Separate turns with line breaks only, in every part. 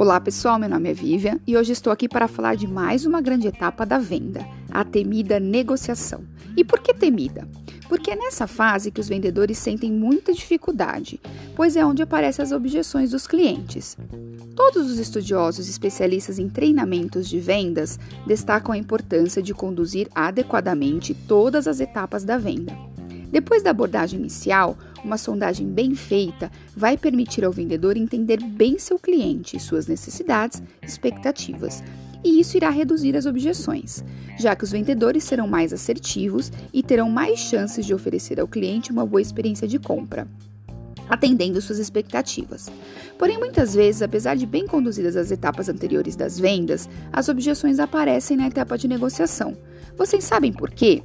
Olá pessoal, meu nome é Vivian e hoje estou aqui para falar de mais uma grande etapa da venda, a temida negociação. E por que temida? Porque é nessa fase que os vendedores sentem muita dificuldade, pois é onde aparecem as objeções dos clientes. Todos os estudiosos especialistas em treinamentos de vendas destacam a importância de conduzir adequadamente todas as etapas da venda. Depois da abordagem inicial, uma sondagem bem feita vai permitir ao vendedor entender bem seu cliente suas necessidades expectativas, e isso irá reduzir as objeções, já que os vendedores serão mais assertivos e terão mais chances de oferecer ao cliente uma boa experiência de compra atendendo suas expectativas. Porém, muitas vezes, apesar de bem conduzidas as etapas anteriores das vendas, as objeções aparecem na etapa de negociação. Vocês sabem por quê?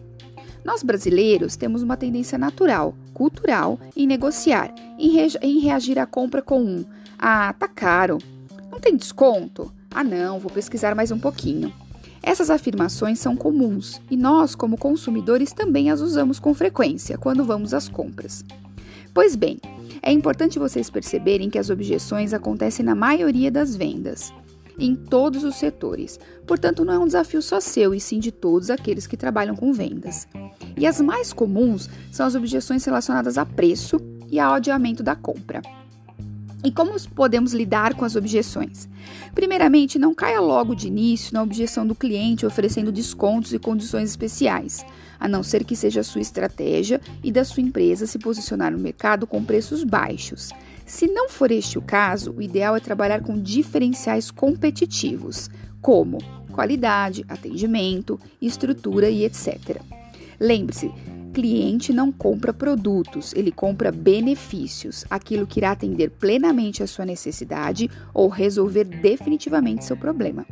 Nós brasileiros temos uma tendência natural, cultural, em negociar, em, re em reagir à compra com um: Ah, tá caro. Não tem desconto? Ah, não, vou pesquisar mais um pouquinho. Essas afirmações são comuns e nós, como consumidores, também as usamos com frequência quando vamos às compras. Pois bem, é importante vocês perceberem que as objeções acontecem na maioria das vendas em todos os setores. Portanto, não é um desafio só seu, e sim de todos aqueles que trabalham com vendas. E as mais comuns são as objeções relacionadas a preço e ao adiamento da compra. E como podemos lidar com as objeções? Primeiramente, não caia logo de início na objeção do cliente oferecendo descontos e condições especiais, a não ser que seja a sua estratégia e da sua empresa se posicionar no mercado com preços baixos. Se não for este o caso, o ideal é trabalhar com diferenciais competitivos, como qualidade, atendimento, estrutura e etc. Lembre-se, cliente não compra produtos, ele compra benefícios, aquilo que irá atender plenamente a sua necessidade ou resolver definitivamente seu problema.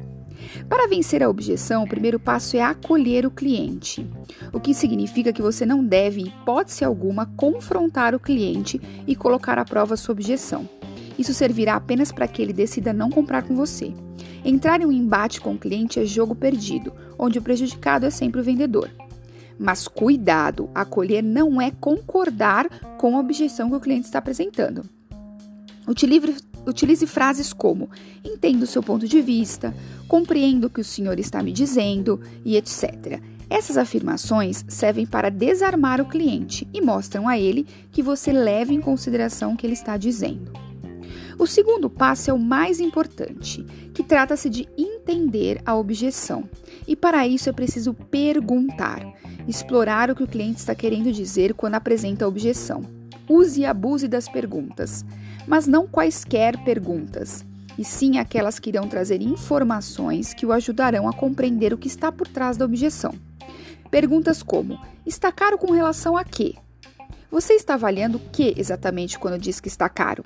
Para vencer a objeção, o primeiro passo é acolher o cliente, o que significa que você não deve, em hipótese alguma, confrontar o cliente e colocar à prova sua objeção. Isso servirá apenas para que ele decida não comprar com você. Entrar em um embate com o cliente é jogo perdido, onde o prejudicado é sempre o vendedor. Mas cuidado, acolher não é concordar com a objeção que o cliente está apresentando. Utilize, utilize frases como: entendo seu ponto de vista, compreendo o que o senhor está me dizendo e etc. Essas afirmações servem para desarmar o cliente e mostram a ele que você leva em consideração o que ele está dizendo. O segundo passo é o mais importante, que trata-se de entender a objeção. E para isso é preciso perguntar, explorar o que o cliente está querendo dizer quando apresenta a objeção. Use e abuse das perguntas, mas não quaisquer perguntas e sim aquelas que irão trazer informações que o ajudarão a compreender o que está por trás da objeção. Perguntas como: está caro com relação a quê? Você está avaliando o que exatamente quando diz que está caro?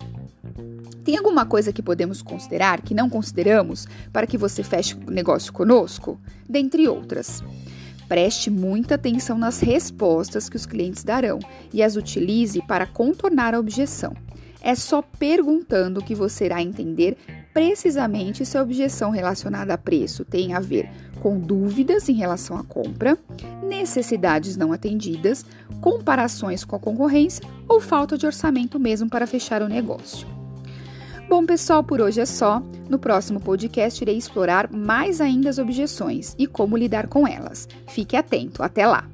Tem alguma coisa que podemos considerar que não consideramos para que você feche o negócio conosco? Dentre outras. Preste muita atenção nas respostas que os clientes darão e as utilize para contornar a objeção. É só perguntando que você irá entender precisamente se a objeção relacionada a preço tem a ver com dúvidas em relação à compra, necessidades não atendidas, comparações com a concorrência ou falta de orçamento mesmo para fechar o negócio. Bom, pessoal, por hoje é só. No próximo podcast irei explorar mais ainda as objeções e como lidar com elas. Fique atento. Até lá!